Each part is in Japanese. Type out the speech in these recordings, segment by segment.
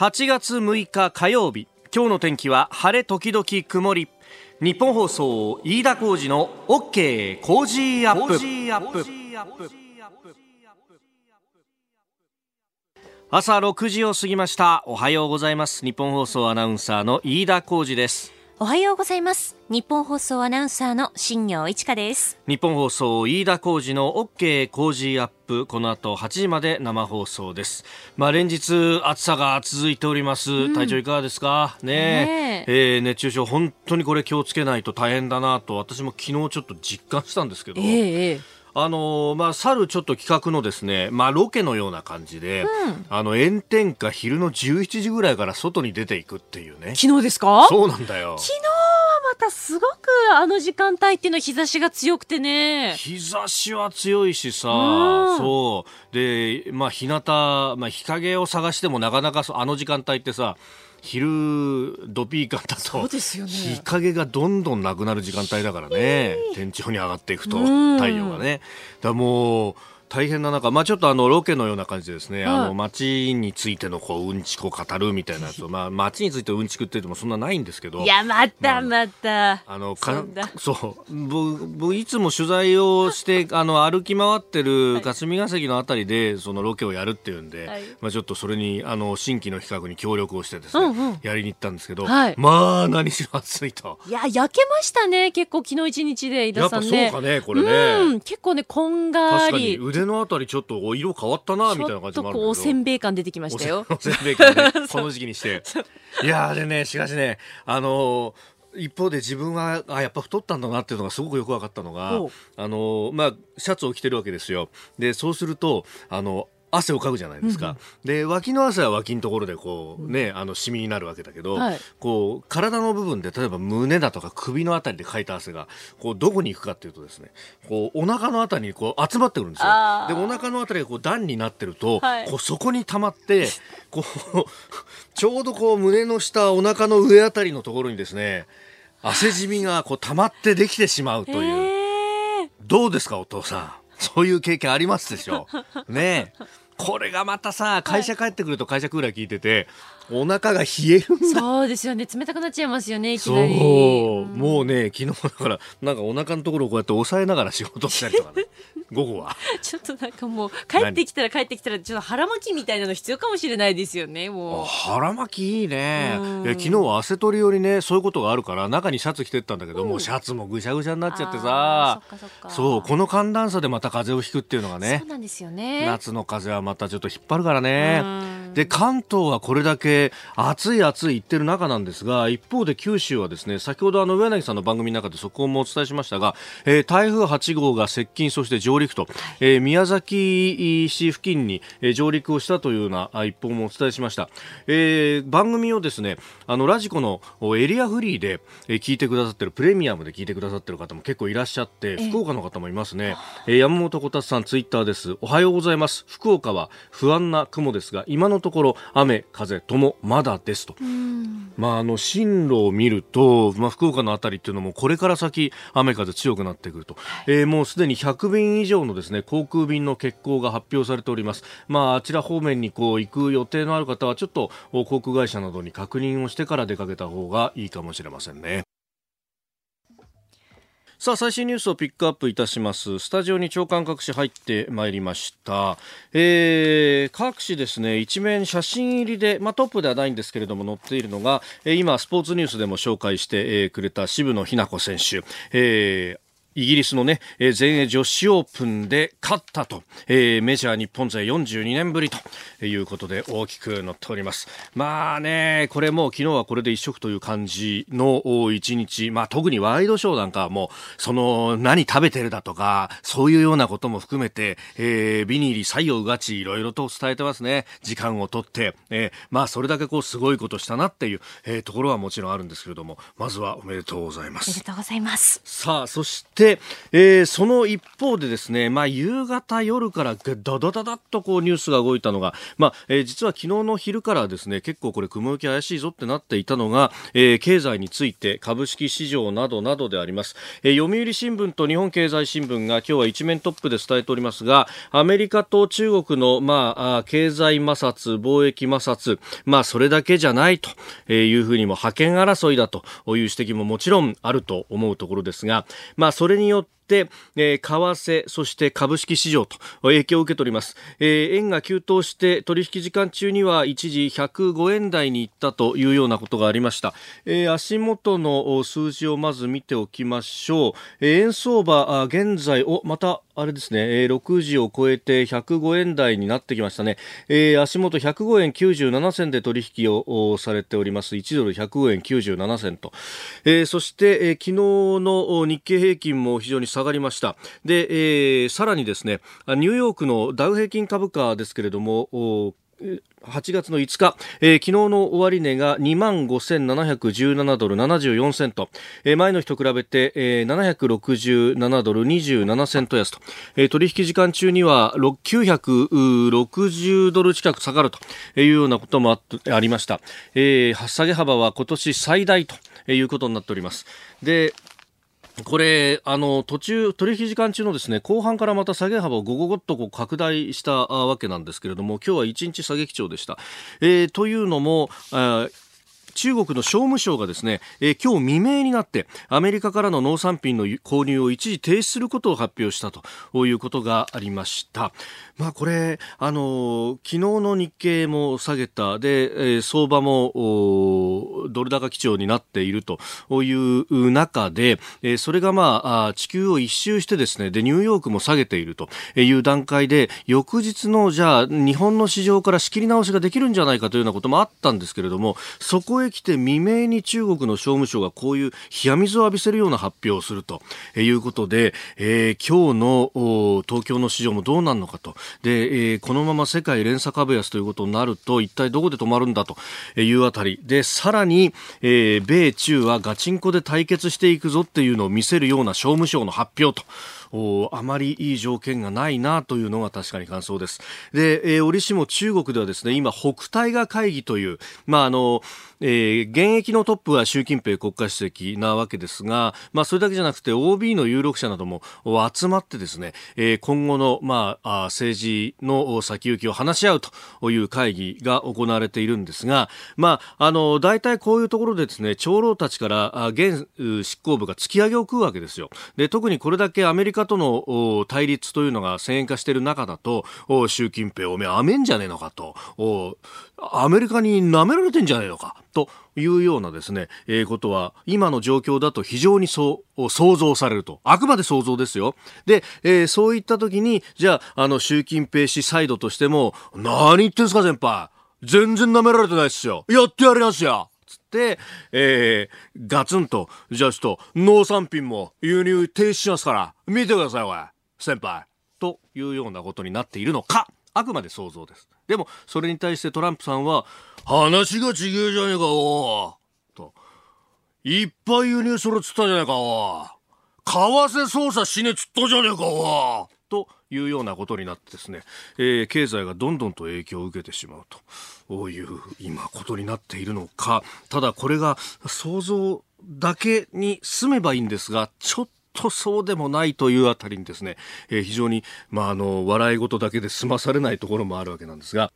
8月6日火曜日今日の天気は晴れ時々曇り。ニッポン放送飯田浩司の OK Cozy up。朝6時を過ぎました。おはようございます。ニッポン放送アナウンサーの飯田浩司です。おはようございます。ニッポン放送アナウンサーの新行市佳です。ニッポン放送飯田浩司の OK Cozy up。この後8時まで生放送です。まあ連日暑さが続いております、うん、体調いかがですか？ねねえ。ー、熱中症本当にこれ気をつけないと大変だなと私も昨日ちょっと実感したんですけど、えーあのー、まあ、去るちょっと企画のですね、まあ、ロケのような感じで、うん、あの、炎天下昼の11時ぐらいから外に出ていくっていうね。昨日ですか？そうなんだよ。昨日はまたすごくあの時間帯っていうのは日差しが強くてね。日差しは強いしさ、うん、そう。で、まあ、日向、まあ、日陰を探してもなかなかあの時間帯ってさ、昼ドピーカンだと、日陰がどんどんなくなる時間帯だからね、天井に上がっていくと、太陽がね。だもう大変な中、まあ、ちょっとあのロケのような感じでですね、あの街についてのこううんちくを語るみたいなやつを、まあ、街についてうんちくって言ってもそんなないんですけどいやまたまた、あのかそう。僕いつも取材をして あの歩き回ってる霞が関のあたりでそのロケをやるっていうんで、はい、まあ、ちょっとそれにあの新規の企画に協力をしてですね、うんうん、やりに行ったんですけど、はい、まあ何しろ暑いと。いや焼けましたね結構昨日一日で井田さんね。やっぱそうかねこれね、うん、結構ねこんがり。腕腕のあたりちょっと色変わったなみたいな感じもあるけど。おせんべい感出てきましたよ。おせんべい感ね。この時期にして。いやでねしかしねあのー、一方で自分はあやっぱ太ったんだなっていうのがすごくよく分かったのがあのまあシャツを着てるわけですよ。でそうするとあの汗をかくじゃないですか、うん、で脇の汗は脇のところでこうね、あのシミになるわけだけど、はい、こう体の部分で例えば胸だとか首のあたりでかいた汗がこうどこに行くかっていうとですねこうお腹のあたりにこう集まってくるんですよ。でお腹のあたりがこう段になってると、はい、こうそこに溜まってこう ちょうどこう胸の下お腹の上あたりのところにですね汗じみがこう溜まってできてしまうという、どうですかお父さん。そういう経験ありますでしょう。ねこれがまたさ会社帰ってくると会社クーラー聞いてて、お腹が冷えるんだ。そうですよね。冷たくなっちゃいますよねいきなり。そう、もうね昨日だからなんかお腹のところをこうやって押さえながら仕事したりとかね。午後は。ちょっとなんかもう帰ってきたら帰ってきたらちょっと腹巻きみたいなの必要かもしれないですよねもう。腹巻きいいね。いや昨日は汗取りよりねそういうことがあるから中にシャツ着てったんだけど、うん、もうシャツもぐしゃぐしゃになっちゃってさ。そうこの寒暖差でまた風邪をひくっていうのがね。そうなんですよね。夏の風はまたちょっと引っ張るからねで関東はこれだけ暑い暑い言ってる中なんですが一方で九州はですね先ほどあの上柳さんの番組の中でそこもお伝えしましたが、えー、台風8号が接近そして上陸と、えー、宮崎市付近に、えー、上陸をしたというような一報もお伝えしました、えー、番組をですねあのラジコのエリアフリーで、えー、聞いてくださってるプレミアムで聞いてくださってる方も結構いらっしゃって福岡の方もいますね、えー、山本こたつさんツイッターです。おはようございます。福岡は不安な雲ですが今のところ雨風ともまだですとまああの進路を見ると、まあ、福岡の辺りっていうのもこれから先雨風強くなってくると、えー、もうすでに100便以上のですね航空便の欠航が発表されております。まあ、あちら方面にこう行く予定のある方はちょっと航空会社などに確認をしてから出かけた方がいいかもしれませんね。さあ、最新ニュースをピックアップいたします。スタジオに長官各紙入ってまいりました。えー、各紙ですね、一面写真入りで、まあ、トップではないんですけれども載っているのが、えー、今、スポーツニュースでも紹介して、えー、くれた渋野日向子選手。えーイギリスのね、えー、全英女子オープンで勝ったと、えー、メジャー日本勢42年ぶりということで大きく載っております。まあね、これも昨日はこれで一色という感じの一日、まあ特にワイドショーなんかはもう、その何食べてるだとか、そういうようなことも含めて、えー、ビニーリ採用がちいろいろと伝えてますね。時間をとって、えー、まあそれだけこうすごいことしたなっていう、えー、ところはもちろんあるんですけれども、まずはおめでとうございます。おめでとうございます。さあ、そして、で、えー、その一方でですね、まあ、夕方夜からダダダダッとこうニュースが動いたのが、まあ、えー、実は昨日の昼からですね、結構これ雲行き怪しいぞってなっていたのが、えー、経済について株式市場などなどであります。えー、読売新聞と日本経済新聞が今日は一面トップで伝えておりますが、アメリカと中国の、まあ、経済摩擦、貿易摩擦、まあ、それだけじゃないというふうにも覇権争いだという指摘ももちろんあると思うところですが、まあ、それそれによっえー、為替、そして株式市場と影響を受けております。えー、円が急騰して取引時間中には一時105円台に行ったというようなことがありました。えー、足元の数字をまず見ておきましょう。えー、円相場、現在、お、またあれですね、えー、6時を超えて105円台になってきましたね。えー、足元105円97銭で取引をされております。1ドル105円97銭と。えー、そして、えー、昨日の日経平均も非常に下がりました。で、えー、さらにですね、ニューヨークのダウ平均株価ですけれども、8月の5日、えー、昨日の終値が2万5717ドル74セント、えー、前の日と比べて、えー、767ドル27セント安と、えー、取引時間中には960ドル近く下がるというようなこともあありました、えー、下げ幅は今年最大ということになっております。でこれ、あの、途中、取引時間中のですね、後半からまた下げ幅をごごごっとこう拡大したわけなんですけれども、今日は1日下げ基調でした。えー、というのも、中国の商務省がですね、えー、今日未明になってアメリカからの農産品の購入を一時停止することを発表したということがありました。まあこれ、あの昨日の日経も下げた、で、えー、相場もドル高基調になっているという中で、えー、それがまあ地球を一周してですね、で、ニューヨークも下げているという段階で、翌日のじゃあ日本の市場から仕切り直しができるんじゃないかというようなこともあったんですけれども、そこへ来て未明に中国の商務省がこういう冷や水を浴びせるような発表をするということで、えー、今日の東京の市場もどうなるのかと。で、えー、このまま世界連鎖株安ということになると、一体どこで止まるんだというあたり。で、さらに、えー、米中はガチンコで対決していくぞっていうのを見せるような商務省の発表と。あまりいい条件がないなというのが確かに感想です。で、えー、折しも中国ではですね、今、北大河会議という、まあ、あの、えー、現役のトップは習近平国家主席なわけですが、まあ、それだけじゃなくて OB の有力者なども集まってですね、えー、今後の、まあ、政治の先行きを話し合うという会議が行われているんですが、まあ、あの、大体こういうところでですね、長老たちから現執行部が突き上げを食うわけですよ。で、特にこれだけアメリカカとの対立というのが先鋭化している中だと、習近平おめえ、あめんじゃねえのかと、アメリカに舐められてんじゃねえのかというようなですね、えー、ことは今の状況だと非常にそう想像されると。あくまで想像ですよ。で、えー、そういった時に、じゃあ、あの、習近平氏サイドとしても、何言ってんすか先輩。全然舐められてないっすよ。やってやりますよ。えー、ガツンと、じゃあちょっと、農産品も輸入停止しますから、見てください、おい。先輩。というようなことになっているのか。あくまで想像です。でも、それに対してトランプさんは、話がちげえじゃねえか、おと。いっぱい輸入するっつったじゃねえか、お為替操作しねえっつったじゃねえか、おというようなことになってですね、えー、経済がどんどんと影響を受けてしまうという今ことになっているのか、ただこれが想像だけに済めばいいんですが、ちょっととそうでもないというあたりにですね、えー、非常に、まあ、あの、笑い事だけで済まされないところもあるわけなんですが、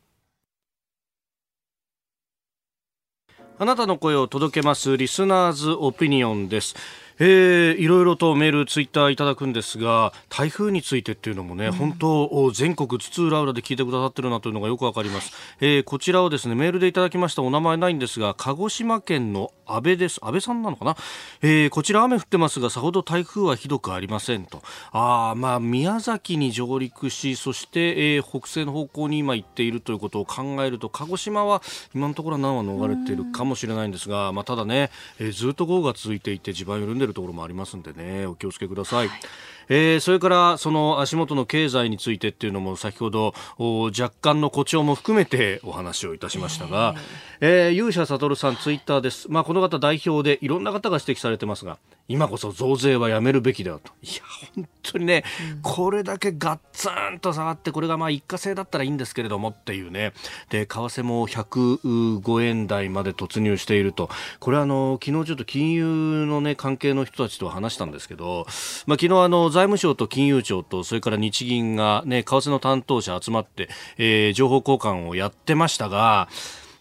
あなたの声を届けますリスナーズオピニオンです。えー、いろいろとメール、ツイッターいただくんですが、台風についてっていうのもね、うん、本当、全国津々浦々で聞いてくださってるなというのがよくわかります。えー、こちらをですね、メールでいただきましたお名前ないんですが、鹿児島県の安倍です。安倍さんなのかな、えー、こちら雨降ってますが、さほど台風はひどくありませんと。あまあ、宮崎に上陸し、そして、えー、北西の方向に今行っているということを考えると、鹿児島は今のところは難は逃れているかもしれないんですが、まあ、ただね、えー、ずっと豪雨が続いていて地盤緩んでいるところもありますんでね、お気をつけください。はい。えー、それからその足元の経済についてっていうのも先ほど若干の誇張も含めてお話をいたしましたが、えー、勇者悟さんツイッターです、まあ、この方代表でいろんな方が指摘されてますが今こそ増税はやめるべきだと。いや、本当にね、うん、これだけガッツンと下がって、これがまあ一過性だったらいいんですけれどもっていうね。で、為替も105円台まで突入していると。これはあの、昨日ちょっと金融のね、関係の人たちと話したんですけど、まあ昨日あの、財務省と金融庁と、それから日銀がね、為替の担当者集まって、えー、情報交換をやってましたが、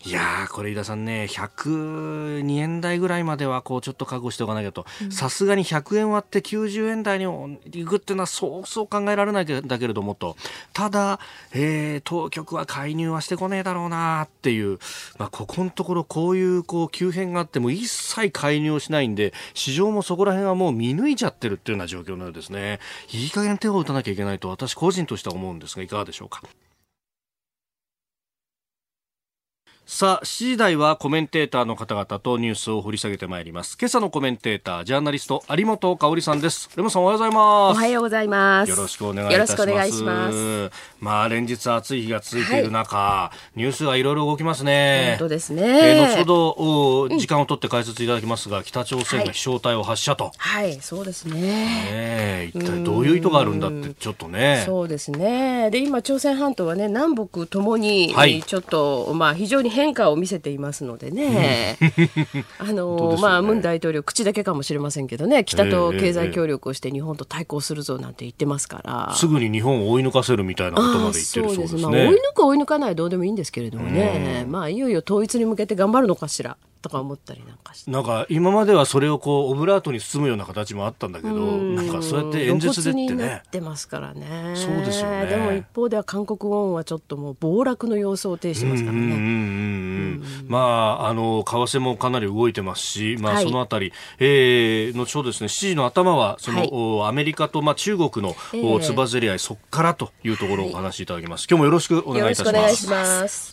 いやー、これ、井田さんね、102円台ぐらいまでは、こう、ちょっと覚悟しておかなきゃと。さすがに100円割って90円台に行くっていうのは、そうそう考えられないんだけれどもと。ただ、えー、当局は介入はしてこねえだろうなっていう。まあ、ここのところ、こういう、こう、急変があっても、一切介入をしないんで、市場もそこら辺はもう見抜いちゃってるっていうような状況のようですね。いい加減手を打たなきゃいけないと、私個人としては思うんですが、いかがでしょうか？さあ、7時台はコメンテーターの方々とニュースを掘り下げてまいります。今朝のコメンテーター、ジャーナリスト、有本香里さんです。有本さんおはようございます。おはようございます。よろしくお願いいたします。よろしくお願いします。まあ、連日暑い日が続いている中、はい、ニュースがいろいろ動きますね。本当ですね。えー、後ほど、時間を取って解説いただきますが、北朝鮮が飛翔体を発射と。はい、はい、そうですね。ね一体どういう意図があるんだって、ちょっとね。そうですね。で、今、朝鮮半島はね、南北ともに、はい、ちょっと、まあ、非常に変化を見せています。のでね、あの、ね、まあ文大統領口だけかもしれませんけどね。北と経済協力をして日本と対抗するぞなんて言ってますから、すぐに日本を追い抜かせるみたいなことまで言ってるそうですね、まあ、追い抜く追い抜かないどうでもいいんですけれどもね、まあいよいよ統一に向けて頑張るのかしらとか思ったりなんかして。なんか今まではそれをこうオブラートに包むような形もあったんだけどなんかそうやって演説でってね。ってますからね。そうですよね。でも一方では韓国ウォンはちょっともう暴落の様相を呈してますからね。まああの為替もかなり動いてますしまあそのあたり、はい、えー、後ほどですね7時の頭はその、はい、アメリカとまあ中国の、えー、つばぜり合いそこからというところをお話しいただきます、はい、今日もよろしくお願いいたします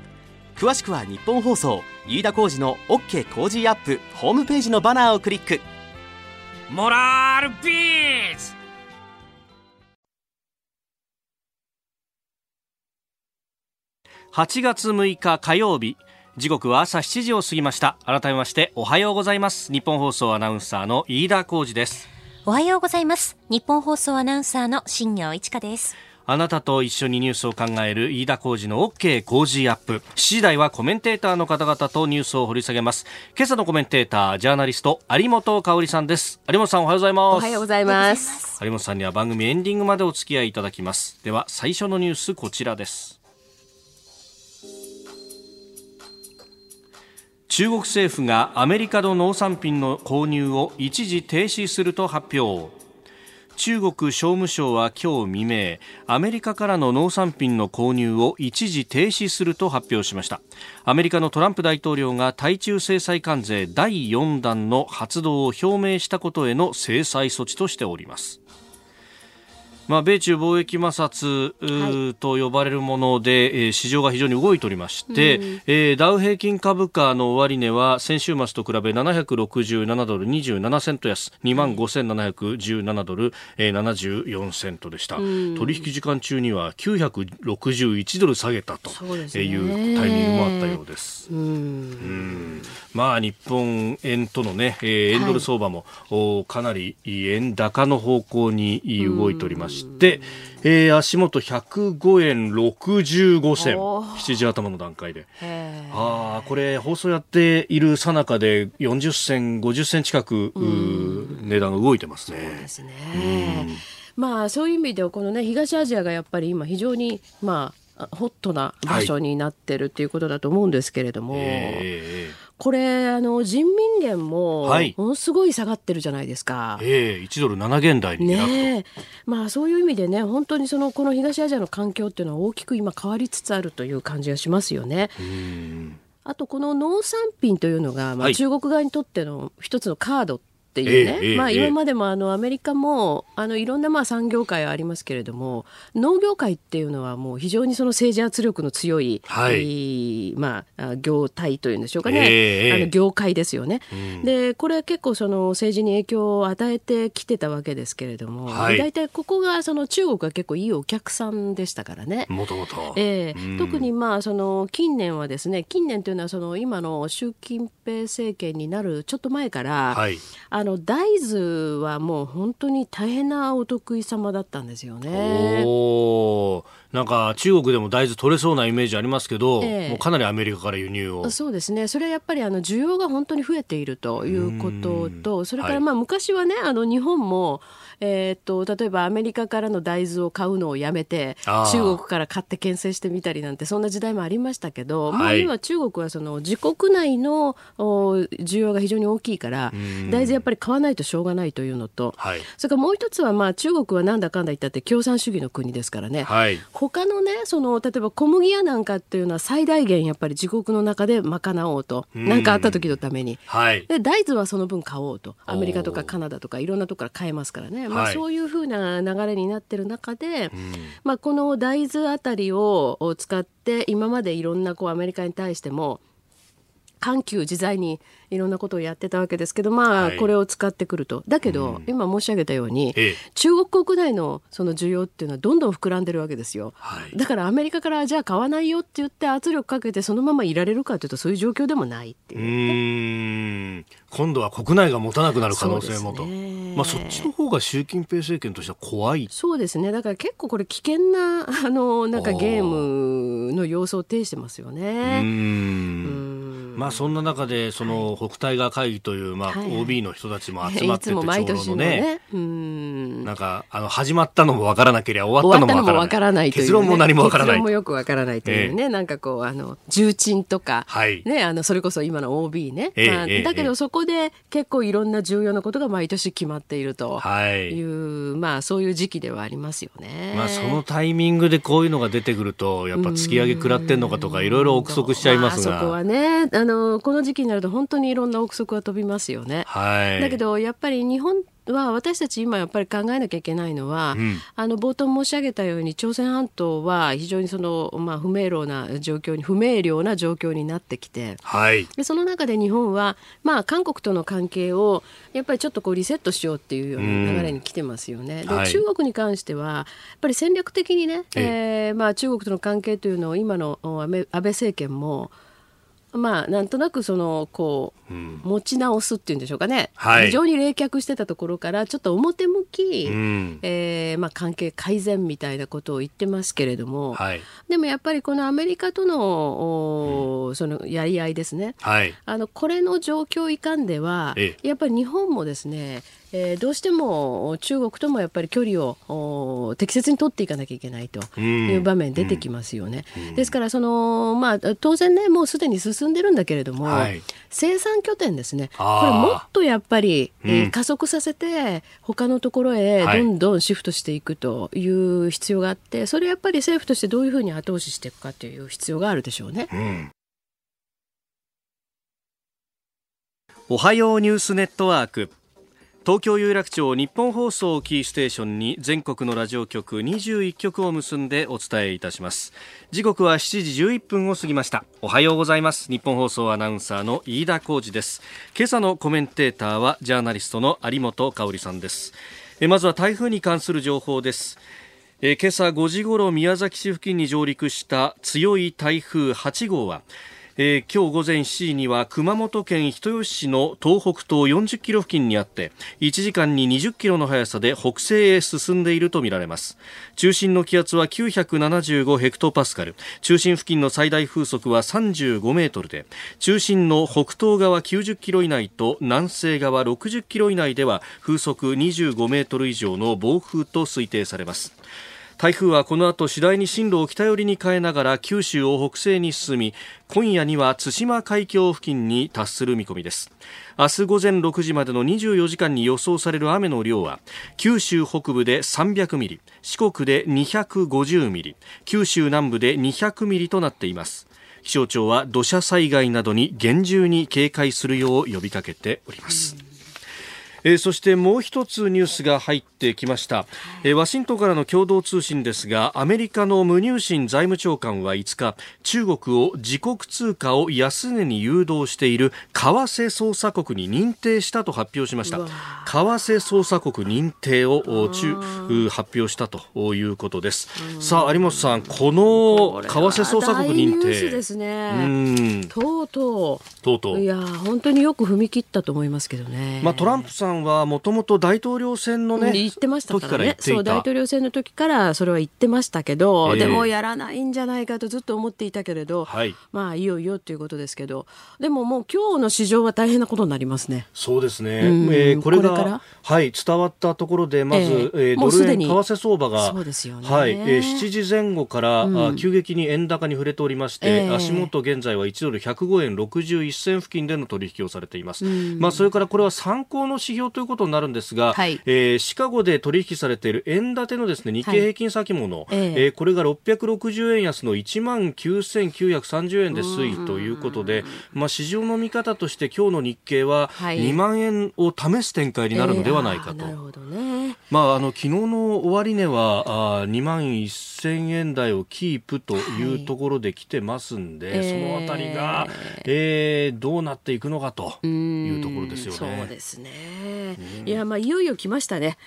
詳しくは日本放送飯田浩二の OK 工事アップホームページのバナーをクリック。モラルビズ8月6日火曜日時刻は朝7時を過ぎました。改めましておはようございます。日本放送アナウンサーの飯田浩二です。おはようございます。日本放送アナウンサーの新業一華ですあなたと一緒にニュースを考える飯田浩二の OK 工事アップ。7時台はコメンテーターの方々とニュースを掘り下げます。今朝のコメンテーター、ジャーナリスト、有本香里さんです。有本さんおはようございます。おはようございます。有本さんには番組エンディングまでお付き合いいただきます。では、最初のニュースこちらです。中国政府がアメリカの農産品の購入を一時停止すると発表。中国商務省は今日未明アメリカからの農産品の購入を一時停止すると発表しました。アメリカのトランプ大統領が対中制裁関税第4弾の発動を表明したことへの制裁措置としております。まあ、米中貿易摩擦、はい、と呼ばれるもので、えー、市場が非常に動いておりまして、うん、えー、ダウ平均株価の終値は先週末と比べ767ドル27セント安2万5717ドル、えー、74セントでした、うん、取引時間中には961ドル下げたというタイミングもあったようです。うん、まあ、日本円とのね、えー、円ドル相場も、はい、かなり円高の方向に動いておりまして、えー、足元105円65銭。7時頭の段階で。あこれ放送やっているさなかで40銭50銭近く値段が動いてますね。そうですね。まあそういう意味ではこのね東アジアがやっぱり今非常にまあホットな場所になってるっていうことだと思うんですけれども、はいえー、これあの人民元もものすごい下がってるじゃないですか。ええー、1ドル7元台にねまあそういう意味でね本当にそのこの東アジアの環境っていうのは大きく今変わりつつあるという感じがしますよね。あとこの農産品というのが、まあ、中国側にとっての一つのカードっていうね、ええまあ、今までもあのアメリカもあのいろんなまあ産業界はありますけれども農業界っていうのはもう非常にその政治圧力の強い、はい、まあ、業態というんでしょうかね、え、あの業界ですよね、うん、でこれ結構その政治に影響を与えてきてたわけですけれども、はい、大体ここがその中国が結構いいお客さんでしたからね。もともと、えー、特にまあその近年はですね近年というのはその今の習近平政権になるちょっと前から、はい、あの大豆はもう本当に大変なお得意様だったんですよね。おなんか中国でも大豆取れそうなイメージありますけど、えー、もうかなりアメリカから輸入を。そうですね。それはやっぱりあの需要が本当に増えているということとそれからまあ昔はね、はい、あの日本もえー、っと例えばアメリカからの大豆を買うのをやめて中国から買って牽制してみたりなんてそんな時代もありましたけど、はい、まあ、今中国はその自国内の需要が非常に大きいから大豆やっぱり買わないとしょうがないというのと、はい、それからもう一つはまあ中国はなんだかんだ言ったって共産主義の国ですからね、はい、他のねその例えば小麦やなんかっていうのは最大限やっぱり自国の中で賄おうと何かあった時のために、はい、で大豆はその分買おうと。アメリカとかカナダとかいろんなところから買えますからねまあ、そういうふうな流れになってる中で、まあ、この大豆あたりを使って今までいろんなこうアメリカに対しても緩急自在にいろんなことをやってたわけですけどまあこれを使ってくると、だけど、今申し上げたように、中国国内のその需要っていうのはどんどん膨らんでるわけですよ、だからアメリカからじゃあ買わないよって言って圧力かけてそのままいられるかというとそういう状況でもないっていう、ね、今度は国内が持たなくなる可能性もと、ね、まあ、そっちの方が習近平政権としては怖い。そうですね。だから結構これ危険な あのなんかゲームの様相を呈してますよね。うん。まあそんな中でその北戴河会議というまあ OB の人たちも集まっててちょうどねなんかあの始まったのもわからなければ終わったのもわからない。結論も何もわからない。結論もよくわからないというね。なんかこうあの重鎮とかねあのそれこそ今の OB ね。まあだけどそこで結構いろんな重要なことが毎年決まっているというまあそういう時期ではありますよね。まあそのタイミングでこういうのが出てくるとやっぱ突き上げ食らってんのかとかいろいろ憶測しちゃいますが。そこはねあのこの時期になると本当にいろんな憶測が飛びますよね。はい、だけどやっぱり日本は私たち今やっぱり考えなきゃいけないのは、うん、あの冒頭申し上げたように朝鮮半島は非常にその、まあ、不明朗な状況に不明瞭な状況になってきて、はい、でその中で日本は、まあ、韓国との関係をやっぱりちょっとこうリセットしようっていうような流れに来てますよね。で、はい、中国に関してはやっぱり戦略的にね、ええ。ー、まあ、中国との関係というのを今の安倍政権もまあ、なんとなくそのこう、うん、持ち直すっていうんでしょうかね、はい、非常に冷却してたところからちょっと表向き、うん、えー、まあ、関係改善みたいなことを言ってますけれども、はい、でもやっぱりこのアメリカとの,、うん、そのやり合いですね、はい、あのこれの状況いかんではやっぱり日本もですねえー、どうしても中国ともやっぱり距離を適切に取っていかなきゃいけないという場面出てきますよね。うん。うん、ですからその、まあ、当然ねもうすでに進んでるんだけれども、はい、生産拠点ですね。これもっとやっぱり、えー、加速させて他のところへどんどんシフトしていくという必要があって、それやっぱり政府としてどういうふうに後押ししていくかという必要があるでしょうね。うん。おはようニュースネットワーク東京有楽町日本放送キーステーションに全国のラジオ局21局を結んでお伝えいたします。時刻は7時11分を過ぎました。おはようございます。日本放送アナウンサーの飯田浩二です。今朝のコメンテーターはジャーナリストの有本香里さんです。えまずは台風に関する情報です。え今朝5時ごろ宮崎市付近に上陸した強い台風8号はえー、今日午前7時には熊本県人吉市の東北東40キロ付近にあって1時間に20キロの速さで北西へ進んでいるとみられます。中心の気圧は975ヘクトパスカル。中心付近の最大風速は35メートルで中心の北東側90キロ以内と南西側60キロ以内では風速25メートル以上の暴風と推定されます。台風はこの後次第に進路を北寄りに変えながら九州を北西に進み今夜には対馬海峡付近に達する見込みです。明日午前6時までの24時間に予想される雨の量は九州北部で300ミリ四国で250ミリ九州南部で200ミリとなっています。気象庁は土砂災害などに厳重に警戒するよう呼びかけております、えー、そしてもう一つニュースが入ってきました、えー、ワシントンからの共同通信ですがアメリカのムニューシン財務長官は5日中国を自国通貨を安値に誘導している為替操作国に認定したと発表しました。為替操作国認定を中発表したということです。さあ有本さんこの為替操作国認定。ですね。とうとう。とうとう。いや本当によく踏み切ったと思いますけどね。まあトランプさんはもともと大統領選のね、言ってましたからね。そう大統領選の時からそれは言ってましたけど、えー、でもやらないんじゃないかとずっと思っていたけれど、はい、まあいよいよということですけど。でももう今日の市場は大変なことになりますね。そうですね、うん、えー、これがはい伝わったところでまず、えー、えー、ドル円為替相場がそうですよね、はいえー、7時前後から、うん、急激に円高に触れておりまして、えー、足元現在は1ドル105円61銭付近での取引をされています、うん、まあそれからこれは参考の指標ということになるんですが、はい、えー、シカゴで取引されている円建てのですね日経平均先物、はい、え。ー、えー、これが660円安の1万9930円で推移ということで、まあ、市場の見方として今日の日経は2万円を試す展開になるのではないかと。まあ、あの昨日の終値はあ2万1000円台をキープというところで来てますんで、はい、そのあたりが、えー、どうなっていくのかというところですよね。そうですね、いやまあいよいよ来ましたね。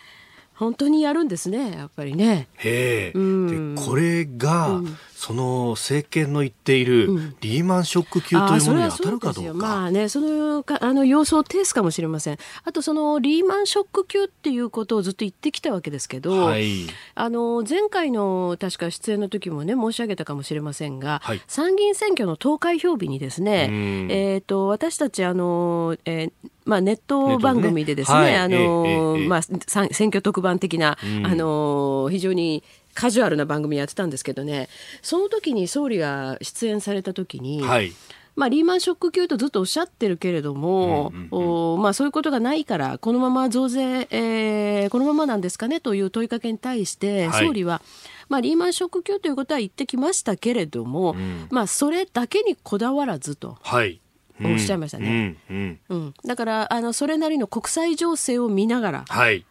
本当にやるんですねやっぱりね。へえ、うん、でこれが、うん、その政権の言っているリーマンショック級というものに当たるかどうか。うん、まあね、そのかあの様相を呈すかもしれません。あとそのリーマンショック級っていうことをずっと言ってきたわけですけど、はい、あの前回の確か出演の時もね申し上げたかもしれませんが、はい、参議院選挙の投開票日にですね、えっ、ー、と私たちあの、えーまあ、ネット番組でですね、ね。はい、あの、えーえー、まあ、選挙特番的な、あの、非常にカジュアルな番組やってたんですけどね。その時に総理が出演された時に、はい、まあ、リーマンショック級とずっとおっしゃってるけれども、うんうんうん、まあ、そういうことがないからこのまま増税、えー、このままなんですかねという問いかけに対して、総理は、まあ、リーマンショック級ということは言ってきましたけれども、うん、まあ、それだけにこだわらずと。はい。おっしゃいましたね、うんうん。うん、だからあのそれなりの国際情勢を見ながら、はい、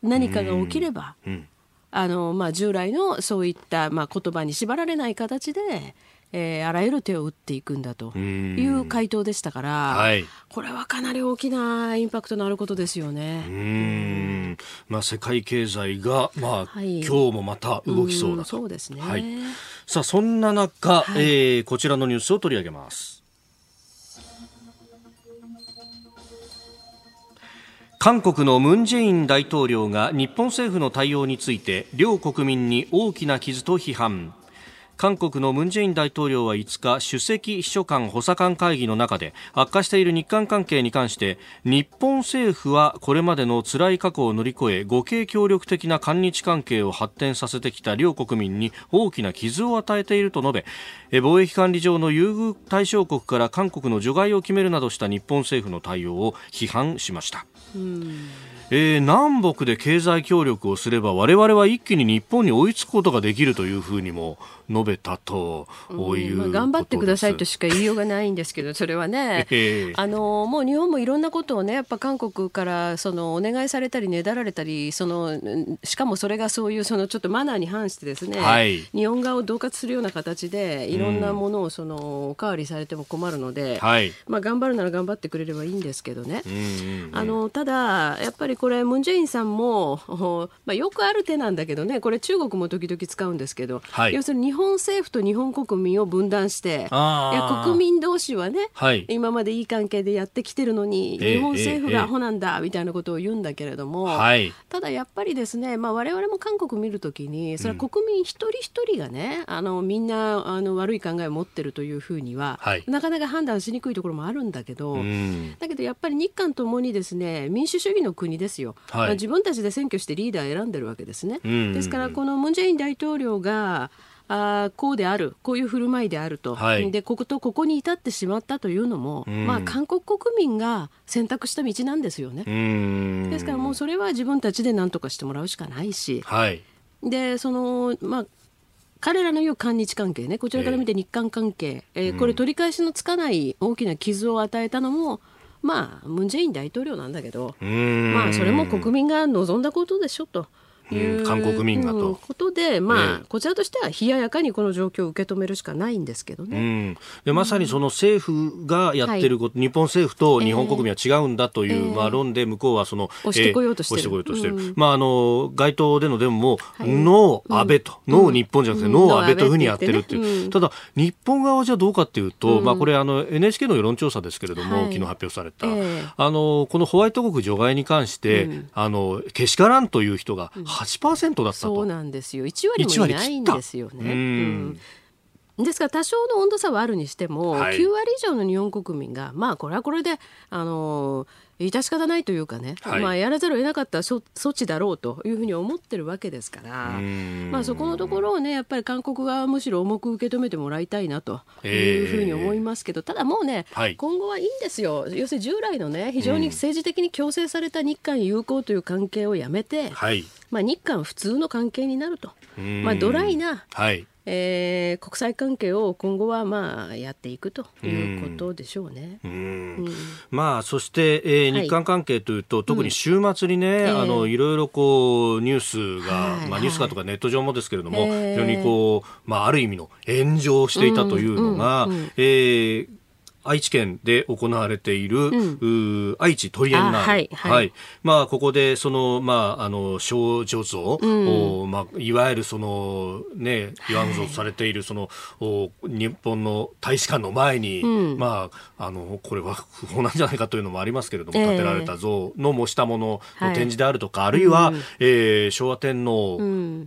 何かが起きれば、うんあの、まあ、従来のそういった、まあ、言葉に縛られない形で、えー、あらゆる手を打っていくんだという回答でしたから、はい、これはかなり大きなインパクトのあることですよね。うん。まあ、世界経済が、まあ、はい、今日もまた動きそうだと。そうですね、はい、さあそんな中、はい、えー、こちらのニュースを取り上げます。韓国のムン・ジェイン大統領が日本政府の対応について両国民に大きな傷と批判。韓国のムン・ジェイン大統領は5日首席秘書官補佐官会議の中で悪化している日韓関係に関して日本政府はこれまでの辛い過去を乗り越え互恵協力的な韓日関係を発展させてきた両国民に大きな傷を与えていると述べ貿易管理上の優遇対象国から韓国の除外を決めるなどした日本政府の対応を批判しました。えー、南北で経済協力をすれば我々は一気に日本に追いつくことができるというふうにも述べたという、まあ、頑張ってくださいとしか言いようがないんですけどそれはね、あのもう日本もいろんなことをねやっぱ韓国からそのお願いされたりねだられたりそのしかもそれがそういうそのちょっとマナーに反してですね、はい、日本側を恫喝するような形でいろんなものをそのおかわりされても困るので、はい、まあ、頑張るなら頑張ってくれればいいんですけどね、あのただやっぱりこれムン・ジェインさんも、まあ、よくある手なんだけどね。これ中国も時々使うんですけど、はい、要するに日本政府と日本国民を分断していや国民同士はね、はい、今までいい関係でやってきてるのに、日本政府がアホなんだ、みたいなことを言うんだけれども、はい、ただやっぱりですね、まあ、我々も韓国見るときにそれは国民一人一人がね、あのみんなあの悪い考えを持ってるというふうには、はい、なかなか判断しにくいところもあるんだけど、だけどやっぱり日韓ともにですね民主主義の国でですよ、はい、自分たちで選挙してリーダー選んでるわけですね。ですからこのムン・ジェイン大統領があこうであるこういう振る舞いであると、はい、でこことここに至ってしまったというのも、うん、まあ、韓国国民が選択した道なんですよね。ですからもうそれは自分たちで何とかしてもらうしかないし、はい、でそのまあ彼らの言う韓日関係ね。こちらから見て日韓関係、えー、えー、これ取り返しのつかない大きな傷を与えたのもまあムン・ジェイン大統領なんだけどまあそれも国民が望んだことでしょと。いう、韓国民がと。ことで、まあ、えー、こちらとしては冷ややかにこの状況を受け止めるしかないんですけどね。うん、でまさにその政府がやってること、はい、日本政府と日本国民は違うんだという、えー、まあ、論で向こうはその、押してこようとしてる。まあ、あの、街頭でのデモも、はい、ノー安倍と、うん、ノー日本じゃなくて、ノー安倍というふうにやってるっていう。ただ、日本側じゃどうかっていうと、まあ、これあの、NHK の世論調査ですけれども、昨日発表された、あの、このホワイト国除外に関して、あの、けしからんという人が8%だったそうなんですよ。1割もいないんですよね。うんですから多少の温度差はあるにしても、はい、9割以上の日本国民がまあこれはこれであの致し方ないというかね、はい、まあ、やらざるを得なかった措置だろうというふうに思ってるわけですから、まあ、そこのところをねやっぱり韓国側はむしろ重く受け止めてもらいたいなというふうに思いますけど、えー、ただもうね、はい、今後はいいんですよ。要するに従来のね非常に政治的に強制された日韓友好という関係をやめて、はい、まあ、日韓普通の関係になると、まあ、ドライな、はいえー、国際関係を今後はまあやっていくということでしょうね。うん。うん、まあそして、えー、日韓関係というと、はい、特に週末にね、うん、あのいろいろこうニュースが、はい、まあニュースかとかネット上もですけれども、非常にこうまあある意味の炎上していたというのが、うん。うん、えー愛知県で行われている、うん、愛知トリエンナール、はいはい、はい、まあ、ここでその、まあ、あの少女像、うん、まあ、いわゆるその、ね、言わんぞされているその、お日本の大使館の前に、うん、まあ、あのこれは不法なんじゃないかというのもありますけれども、建てられた像の模したものの展示であるとか、はい、あるいは、うん、えー、昭和天皇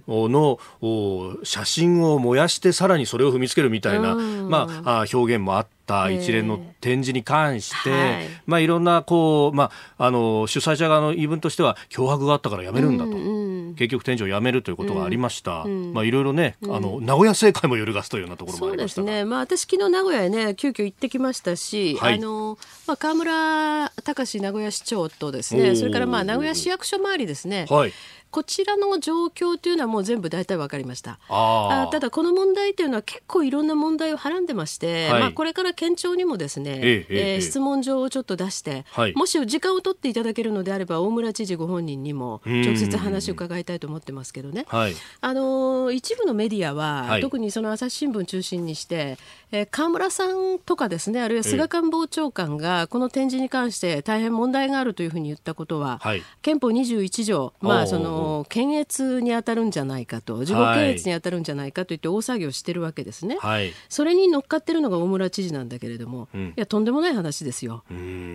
の、お写真を燃やしてさらにそれを踏みつけるみたいな、まあ、あ表現もあって。った一連の展示に関して、えーはい、まあ、いろんなこう、まあ、あの主催者側の言い分としては脅迫があったからやめるんだと、うんうん、結局展示をやめるということがありました、うんうん、まあ、いろいろね、あの名古屋政界も揺るがすというようなところもありました。そうですね、まあ、私昨日名古屋へね急遽行ってきましたし、はい、あのまあ、河村隆名古屋市長とですねそれからまあ名古屋市役所周りですね、はいこちらの状況というのはもう全部大体分かりました。あただこの問題というのは結構いろんな問題をはらんでまして、はい、まあ、これから県庁にもですね、えええー、質問状をちょっと出して、はい、もし時間を取っていただけるのであれば大村知事ご本人にも直接話を伺いたいと思ってますけどね、はい、あの一部のメディアは、特にその朝日新聞中心にしてえー、河村さんとかですねあるいは菅官房長官がこの展示に関して大変問題があるというふうに言ったことは、はい、憲法21条、まあ、その検閲に当たるんじゃないかと自己検閲に当たるんじゃないかといって大騒ぎをしてるわけですね、はい、それに乗っかってるのが大村知事なんだけれども、うん、いやとんでもない話ですよ。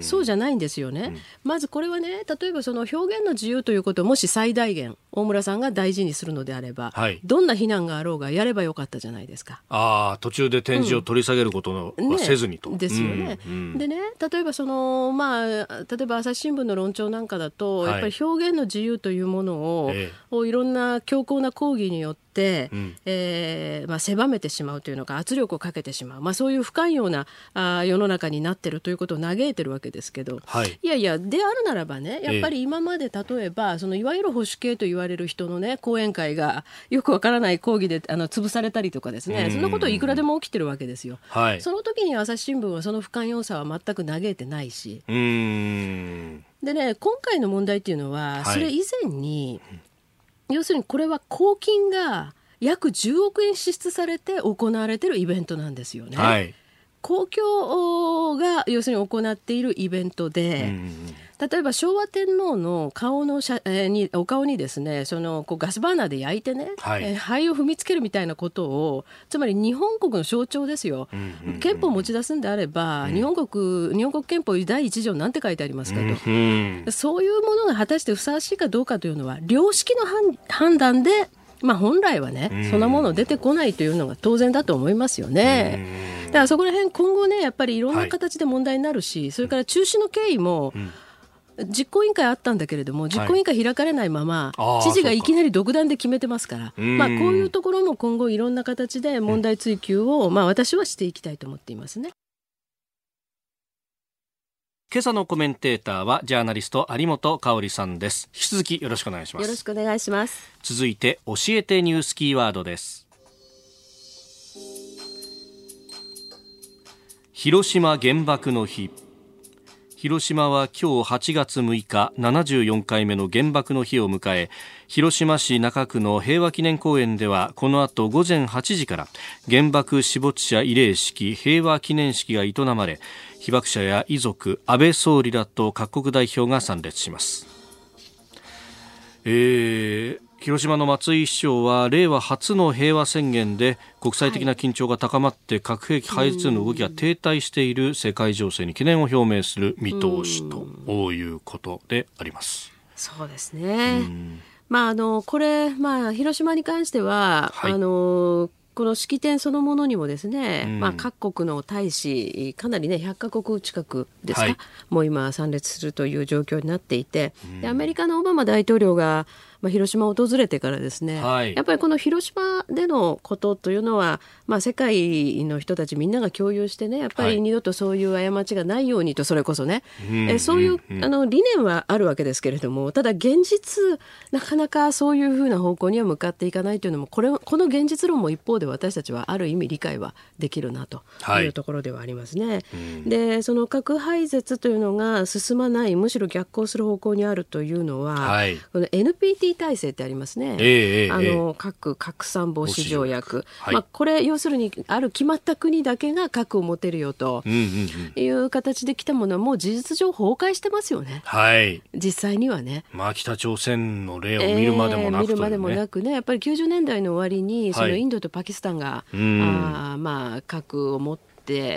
そうじゃないんですよね、うん、まずこれはね例えばその表現の自由ということをもし最大限大村さんが大事にするのであれば、はい、どんな非難があろうがやればよかったじゃないですか。あ途中で展示を取り下げることの、はせずにと。ですよね。うんうん、でね例えばその、まあ、例えば朝日新聞の論調なんかだと、はい、やっぱり表現の自由というものをええ、いろんな強硬な抗議によって、うん、えー、まあ、狭めてしまうというのか圧力をかけてしまう、まあ、そういう不寛容なあ世の中になっているということを嘆いてるわけですけど、はい、いやいやであるならばねやっぱり今まで例えばそのいわゆる保守系と言われる人のね講演会がよくわからない抗議であの潰されたりとかですね。そんなこといくらでも起きてるわけですよ。はい、その時に朝日新聞はその不寛容さは全く嘆いてないし。でね今回の問題っていうのは、それ以前に、要するにこれは公金が約10億円支出されて行われているイベントなんですよね。はい、公共が要するに行っているイベントで、例えば昭和天皇の顔の写、えー、にお顔にですねそのこうガスバーナーで焼いてね、はい、えー、灰を踏みつけるみたいなことをつまり日本国の象徴ですよ、うんうんうん、憲法を持ち出すんであれば、うん、日本国日本国憲法第一条なんて書いてありますかと、うんうん、そういうものが果たしてふさわしいかどうかというのは良識の判断でまあ、本来はね、そんなもの出てこないというのが当然だと思いますよね。だからそこら辺今後ねやっぱりいろんな形で問題になるし、はい、それから中止の経緯も、実行委員会あったんだけれども、実行委員会開かれないまま、はい、知事がいきなり独断で決めてますから、まあ、こういうところも今後、いろんな形で問題追及を、まあ、私はしていきたいと思っていますね。今朝のコメンテーターはジャーナリスト有本香里さんです。引き続きよろしくお願いします。よろしくお願いします。続いて教えてニュースキーワードです。広島原爆の日広島は今日8月6日74回目の原爆の日を迎え広島市中区の平和記念公園ではこの後午前8時から原爆死没者慰霊式平和記念式が営まれ被爆者や遺族安倍総理らと各国代表が参列します、えー、広島の松井市長は令和初の平和宣言で国際的な緊張が高まって核兵器廃絶の動きが停滞している世界情勢に懸念を表明する見通しということであります。そうですね。まああのこれまあ広島に関しては、はい、あのこの式典そのものにもですね、うん、まあ、各国の大使かなりね100か国近くですか、はい、もう今参列するという状況になっていて、うん、でアメリカのオバマ大統領がまあ、広島を訪れてからですね、はい、やっぱりこの広島でのことというのは、まあ、世界の人たちみんなが共有してねやっぱり二度とそういう過ちがないようにとそれこそね、はい、えそういう、あの理念はあるわけですけれどもただ現実なかなかそういうふうな方向には向かっていかないというのもこれこの現実論も一方で私たちはある意味理解はできるなとい。うところではありますね。はい、でその核廃絶というのが進まないむしろ逆行する方向にあるというのは、はい、この NPT 体制ってありますね。えー、あの、核拡散防止条約。はい、まあこれ要するにある決まった国だけが核を持てるよという形で来たものはもう事実上崩壊してますよね。はい。実際にはね。まあ北朝鮮の例を見るまでもなく、ねえー、見るまでもなくね、やっぱり90年代の終わりにそのインドとパキスタンが、はい、あまあ核を持って、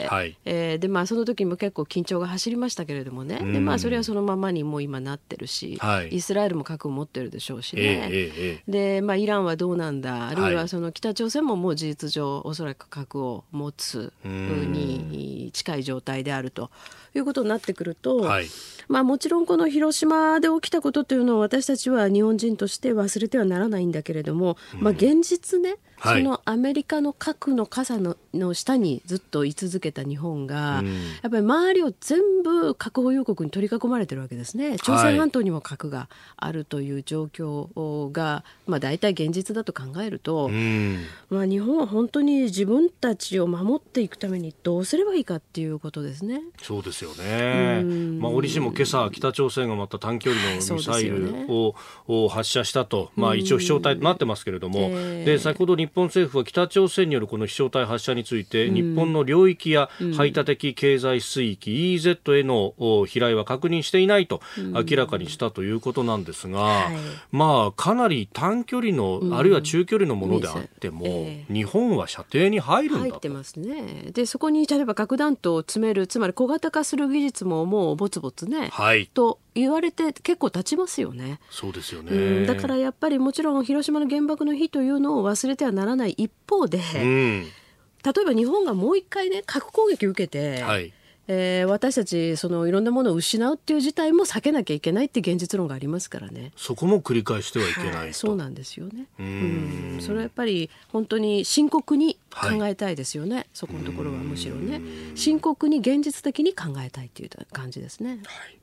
はい、えー、でまあ、その時も結構緊張が走りましたけれどもね、でまあ、それはそのままにもう今なってるし、はい、イスラエルも核を持ってるでしょうしね、えー、でまあ、イランはどうなんだ？あるいはその北朝鮮ももう事実上おそらく核を持つに近い状態であると。いうことになってくると、はい、まあ、もちろんこの広島で起きたことというのを私たちは日本人として忘れてはならないんだけれども、まあ、現実ね、そのアメリカの核の傘のの下にずっと居続けた日本が、うん、やっぱり周りを全部核保有国に取り囲まれてるわけですね。朝鮮半島にも核があるという状況が、まあ、大体現実だと考えると、うん、まあ、日本は本当に自分たちを守っていくためにどうすればいいかっていうことですね。そうですよね、まあ、折しも今朝北朝鮮がまた短距離のミサイルを、ね、発射したと、まあ、一応飛翔体となってますけれども、えー、で先ほど日本政府は北朝鮮によるこの飛翔体発射について、日本の領域や排他的経済水域 EEZ への飛来は確認していないと明らかにしたということなんですが、はい、まあかなり短距離の、あるいは中距離のものであっても、え。ー、日本は射程に入るんだ入ってますね。でそこに例えば核弾頭を詰めるつまり小型化する技術ももうぼつぼつね、はい、と言われて結構経ちますよね。そうですよね、だからやっぱりもちろん広島の原爆の日というのを忘れてはならない一方で、うん、例えば日本がもう一回ね核攻撃を受けて、はい。えー、私たちそのいろんなものを失うっていう事態も避けなきゃいけないって現実論がありますからね。そこも繰り返してはいけない、はい、そうなんですよね。うん。それはやっぱり本当に深刻に考えたいですよね、はい、そこのところはむしろね。深刻に現実的に考えたいっていう感じですね、はい、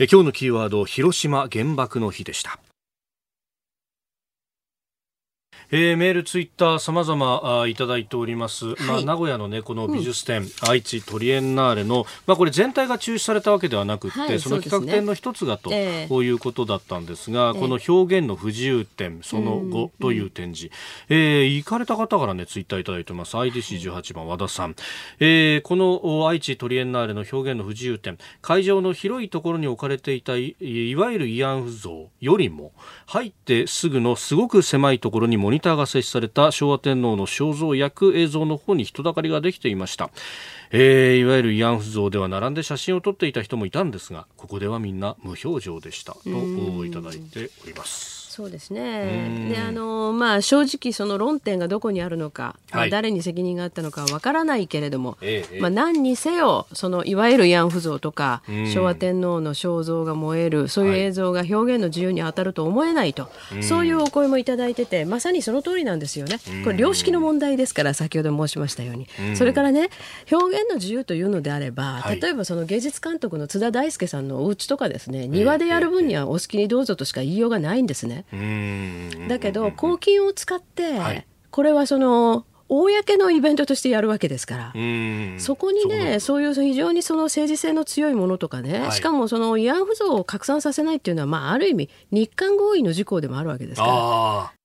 え今日のキーワード広島原爆の日でした。えー、メール、ツイッター、さまざまいただいております。はい、まあ、名古屋のね、この美術展、うん、愛知トリエンナーレの、まあ、これ全体が中止されたわけではなくて、はい、その企画展の一つがと、ね、こういうことだったんですが、えー、この表現の不自由展、その後という展示、うん、えー、行かれた方からね、ツイッターいただいてます。IDC18 番和田さん。えー、この愛知トリエンナーレの表現の不自由展、会場の広いところに置かれていたい、いわゆる慰安婦像よりも、入ってすぐのすごく狭いところにモニニターが設置された昭和天皇の肖像役映像の方に人だかりができていました、えー、いわゆる慰安婦像では並んで写真を撮っていた人もいたんですがここではみんな無表情でした。といただいておりますそうですね。で、あの、まあ、正直その論点がどこにあるのか、はい、誰に責任があったのかわからないけれども、ええ、まあ、何にせよ、その、いわゆる慰安婦像とか、昭和天皇の肖像が燃える、そういう映像が表現の自由に当たると思えないと、はい、そういうお声もいただいてて、まさにその通りなんですよね。これ、良識の問題ですから、先ほど申しましたように。それからね、表現の自由というのであれば、例えばその芸術監督の津田大介さんのお家とかですね、庭でやる分にはお好きにどうぞとしか言いようがないんですね。だけど公金を使って、はい、これはその公のイベントとしてやるわけですから、そこにね、そういう非常にその政治性の強いものとかね、はい、しかもその慰安婦像を拡散させないっていうのは、まあ、ある意味、日韓合意の事項でもあるわけですから。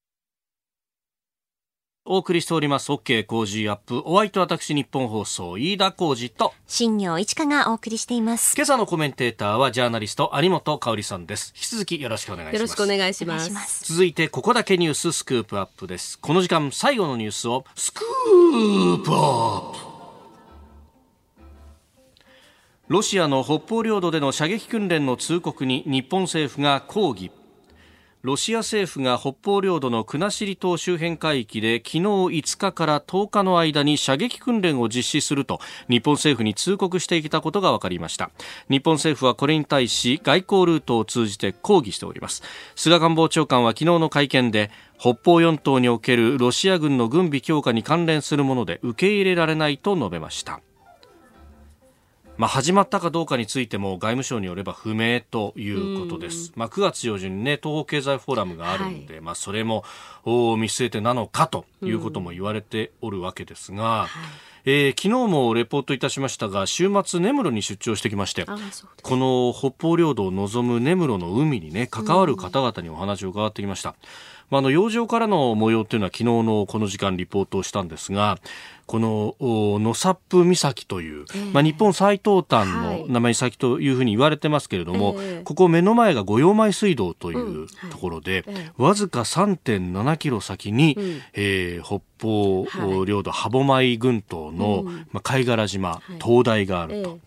お送りしております。OK 工事アップ。お相手私日本放送飯田浩二と。新業一華がお送りしています。今朝のコメンテーターはジャーナリスト有本香里さんです。引き続きよろしくお願いします。よろしくお願いします。続いてここだけニューススクープアップです。この時間最後のニュースをスクープアップ。ロシアの北方領土での射撃訓練の通告に日本政府が抗議ロシア政府が北方領土の国後島周辺海域で昨日5日から10日の間に射撃訓練を実施すると日本政府に通告してきたことが分かりました。日本政府はこれに対し外交ルートを通じて抗議しております。菅官房長官は昨日の会見で北方四島におけるロシア軍の軍備強化に関連するもので受け入れられないと述べました。まあ、始まったかどうかについても外務省によれば不明ということです。まあ、9月上旬にね、東方経済フォーラムがあるので、はい、まあ、それも見据えてなのかということも言われておるわけですが、えー、昨日もレポートいたしましたが週末根室に出張してきましてこの北方領土を望む根室の海にね関わる方々にお話を伺ってきました。まあ、あの洋上からの模様っていうのは昨日のこの時間リポートをしたんですがこの野サップ岬という、えー、まあ、日本最東端の名前先というふうに言われてますけれども、はい、ここ目の前が五葉前水道というところで、うんはい、わずか3.7キロ先に、うん、えー、北方領土歯舞群島の、まあ、貝殻島、灯台があると。えー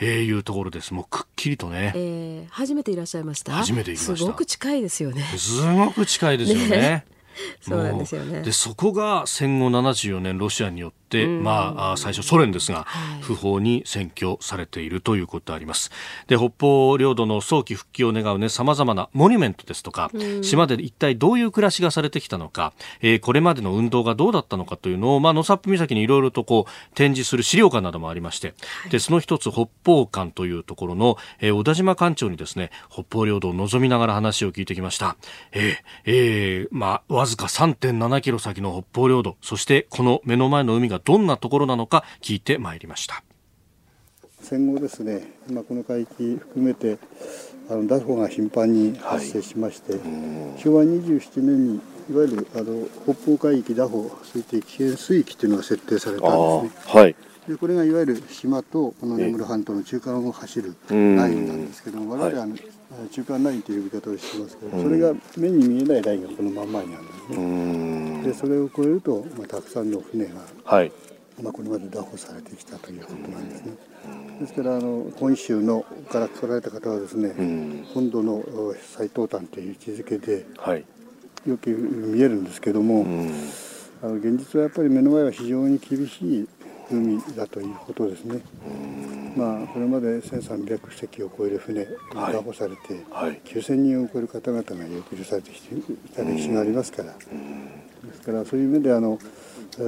えー、いうところです。もうくっきりとね。えー、初めていらっしゃいました。初めて行きました。すごく近いですよね。すごく近いですよね。ね そうなんですよね。で、そこが戦後74年ロシアによって、まあ、最初ソ連ですが、不法に占拠されているということであります。で、北方領土の早期復帰を願うね、様々なモニュメントですとか、島で一体どういう暮らしがされてきたのか、えー、これまでの運動がどうだったのかというのを、まあ、野サップ岬にいろいろとこう、展示する資料館などもありまして、で、その一つ、北方館というところの、えー、小田島館長にですね、北方領土を望みながら話を聞いてきました。えー、えー、まあ、わずか3.7キロ先の北方領土、そしてこの目の前の海がどんなところなのか聞いてまいりました。戦後ですね、まあ、この海域含めてあのダフが頻繁に発生しまして、はい、昭和27年にいわゆるあの北方海域ダホ推定危険水域というのが設定されたんですね。はい。でこれがいわゆる島とこの根室半島の中間を走るラインなんですけども、我々は中間ラインという呼び方をしてますけど、それが目に見えないラインがこのまんまにあるんですね。でそれを越えると、まあ、たくさんの船が、はい、まあ、これまで拿捕されてきたということなんですね。ですからあの本州のから来られた方はですね、本土の最東端という位置づけで、はい、よく見えるんですけども、あの現実はやっぱり目の前は非常に厳しい海だということですね。まあ、これまで1300隻を超える船が拿捕されて、はい、9000人を超える方々が抑留されてきた歴史がありますから、ですからそういう意味であの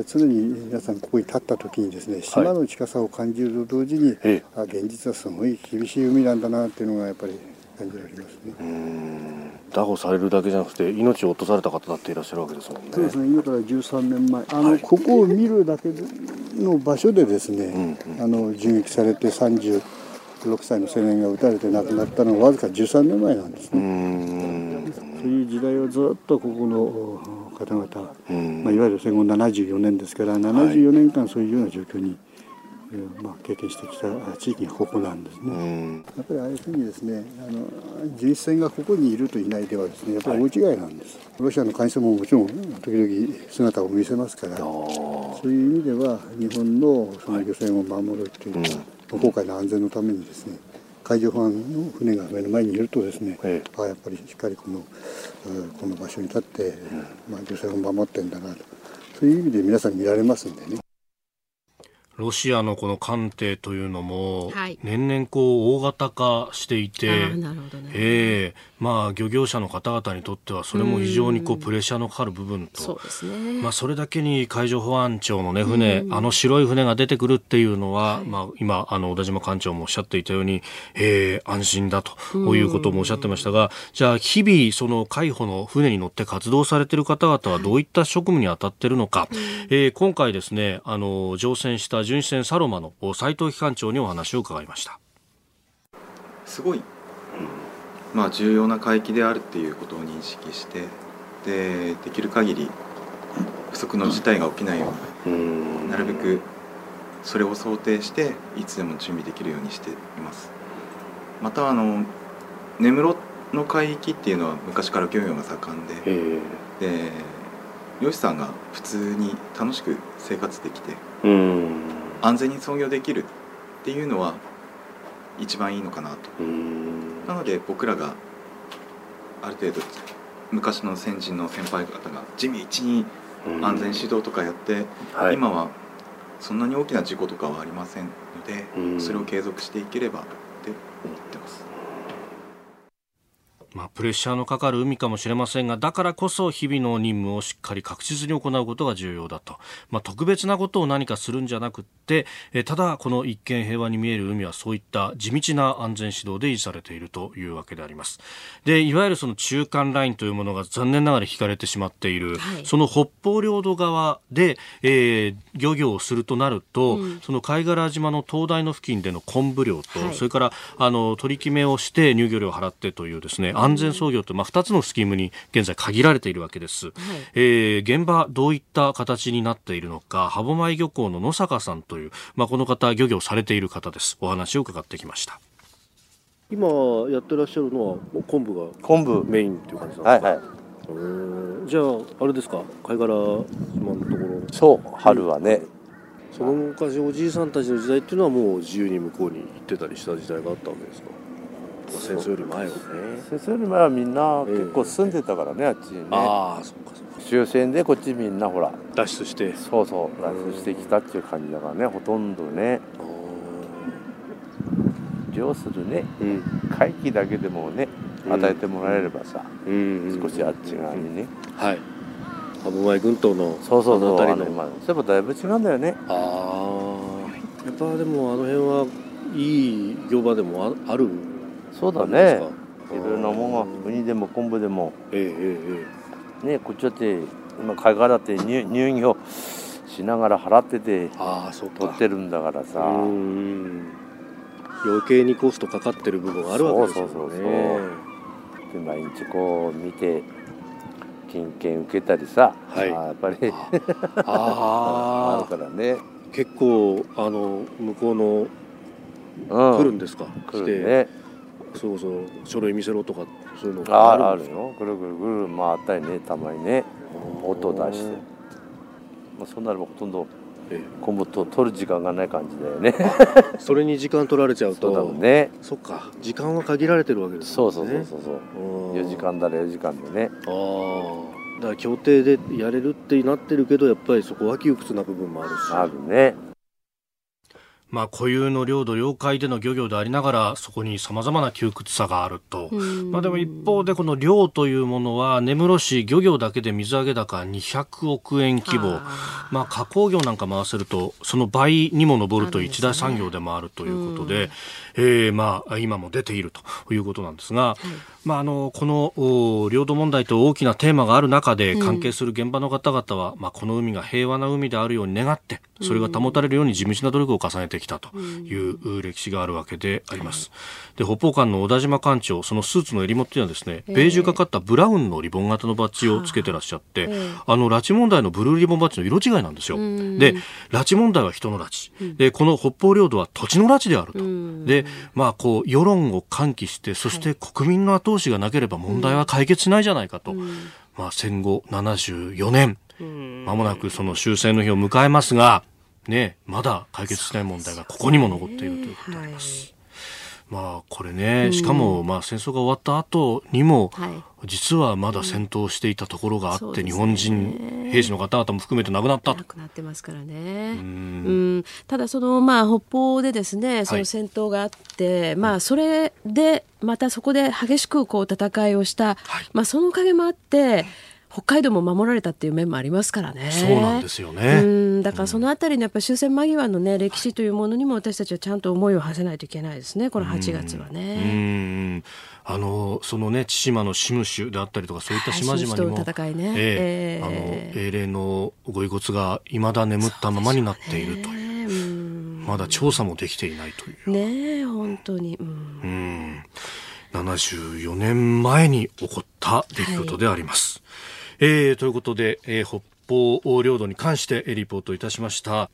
常に皆さんここに立った時にですね島の近さを感じると同時に、はい、あ現実はすごい厳しい海なんだなっていうのがやっぱり感じられますね。拿捕されるだけじゃなくて命を落とされた方だっていらっしゃるわけですもんね。そうですね。今から13年前、あの、はい、ここを見るだけの場所でですね、うんうん、あの銃撃されて36歳の青年が撃たれて亡くなったのはわずか13年前なんですね。そういう時代をずっとここの方々、まあ、いわゆる戦後74年ですから74年間そういうような状況に、まあ、経験してきた地域がここなんですね。やっぱりああいうふうにですねあの巡視船がここにいるといないではですねやっぱり大違いなんです。はい、ロシアの艦船ももちろん時々姿を見せますからそういう意味では日本のその漁船を守るというのは、航海の安全のためにですね海上保安の船が目の前にいるとですね、ええ、あやっぱりしっかりこのこの場所に立って、まあ、漁船を守ってんだなと。そういう意味で皆さん見られますんでね。ロシアのこの艦艇というのも、年々こう大型化していて、なるほどね、えー、まあ、漁業者の方々にとってはそれも非常にこうプレッシャーのかかる部分と、そね。まあ、それだけに海上保安庁の、ね、船、あの白い船が出てくるっていうのは、はい、まあ、今あの小田島艦長もおっしゃっていたように、えー、安心だということもおっしゃってましたが、じゃあ日々その海保の船に乗って活動されている方々はどういった職務に当たっているのか、はい、えー、今回ですねあの乗船した巡視船サロマの斉藤機関長にお話を伺いました。すごいまあ、重要な海域であるっていうことを認識してでできる限り不測の事態が起きないようになるべくそれを想定していつでも準備できるようにしていますまたあの根室の海域っていうのは昔から漁業が盛んでで漁師さんが普通に楽しく生活できて安全に操業できるっていうのは一番いいのかなと。なので僕らがある程度昔の先人の先輩方が地道に安全指導とかやって、はい、今はそんなに大きな事故とかはありませんのでそれを継続していければって思ってます。まあ、プレッシャーのかかる海かもしれませんが、だからこそ日々の任務をしっかり確実に行うことが重要だと。まあ、特別なことを何かするんじゃなくって、えただこの一見平和に見える海はそういった地道な安全指導で維持されているというわけであります。で、いわゆるその中間ラインというものが残念ながら引かれてしまっている、はい、その北方領土側で、えー、漁業をするとなると、うん、その貝殻島の灯台の付近での昆布漁と、はい、それからあの取り決めをして入漁料を払ってというですね、安全操業と、まあ、2つのスキームに現在限られているわけです、はい、えー、現場どういった形になっているのか歯舞漁港の野坂さんという、まあ、この方漁業されている方です。お話を伺ってきました。今やってらっしゃるのは昆布が昆布。メインっていう感じなんですか、はいはい。じゃああれですか？貝殻島のところ。そう春はね。その昔おじいさんたちの時代っていうのはもう自由に向こうに行ってたりした時代があったわけですか？戦争より前はね戦争より前はみんな結構住んでたからね、えー、あっちにね。ああそっかそっか。終戦でこっちみんなほら脱出して。そうそう脱出してきたっていう感じだからねほとんどね。漁するね、うん、回帰だけでもね与えてもらえればさ、うん、少しあっち側にね、はい。羽生前群島のそうそうそうあの今そういえばだいぶ違うんだよね。ああやっぱでもあの辺はいい漁場でもあるそうだね。いろんなもんがウニでも昆布でも。ええええねこっちだって今貝殻って入入業しながら払っててあそう取ってるんだからさ。余計にコストかかってる部分があるわけですよね。そうそうそう。で毎日こう見て金券受けたりさ、はい、あやっぱりあ あるからね。結構あの向こうの、うん、来るんですか？来るねそうそう書類見せろとかそういうのあるあるよ。ぐるぐるぐる回ったりねたまにね音出して、まあ、そうなればほとんど昆布と取る時間がない感じだよね。それに時間取られちゃうとそうね。そっか時間は限られてるわけですね。そうそうそうそうそう。4時間だら4時間でね。ああだから協定でやれるってなってるけどやっぱりそこは窮屈な部分もあるし。あるねまあ、固有の領土、領海での漁業でありながら、そこに様々な窮屈さがあると。まあ、でも一方で、この漁というものは、根室市漁業だけで水揚げ高200億円規模。あ。まあ、加工業なんか回せると、その倍にも上ると一大産業でもあるということで、えー、まあ、今も出ているということなんですが、はい。まあ、あのこの領土問題と大きなテーマがある中で関係する現場の方々は、うん、まあ、この海が平和な海であるように願ってそれが保たれるように地道な努力を重ねてきたという歴史があるわけであります。で北方館の小田島館長そのスーツの襟元にはですね、ベージュがかったブラウンのリボン型のバッジをつけてらっしゃって、あ。の拉致問題のブルーリボンバッジの色違いなんですよ。で拉致問題は人の拉致、でこの北方領土は土地の拉致であると。でまあこう世論を喚起してそして国民の後通しがなければ問題は解決しないじゃないかと、うん、まあ、戦後74年、まもなくその終戦の日を迎えますが、ね、まだ解決しない問題がここにも残っているということであります。まあこれね、しかもまあ戦争が終わった後にも、実はまだ戦闘していたところがあって、うん。ね、日本人兵士の方々も含めて亡くなった亡くなってますからね。うん。ただそのまあ北方でですねその戦闘があって、はい、まあそれでまたそこで激しくこう戦いをした、はい、まあそのおかげもあって。北海道も守られたっていう面もありますからね。そうなんですよね。うん、だからそのあたりのやっぱ終戦間際のね歴史というものにも私たちはちゃんと思いを馳せないといけないですね。この8月はね。うんあのそのね千島のシムシュであったりとかそういった島々にも、はい、戦いね、えー、えー、あの英霊のご遺骨がいまだ眠ったままになっているという。うまだ調査もできていないという。ね本当に。うん。うん74年前に起こった出来事であります。はいえー、ということで、えー、北方領土に関してリポートいたしました。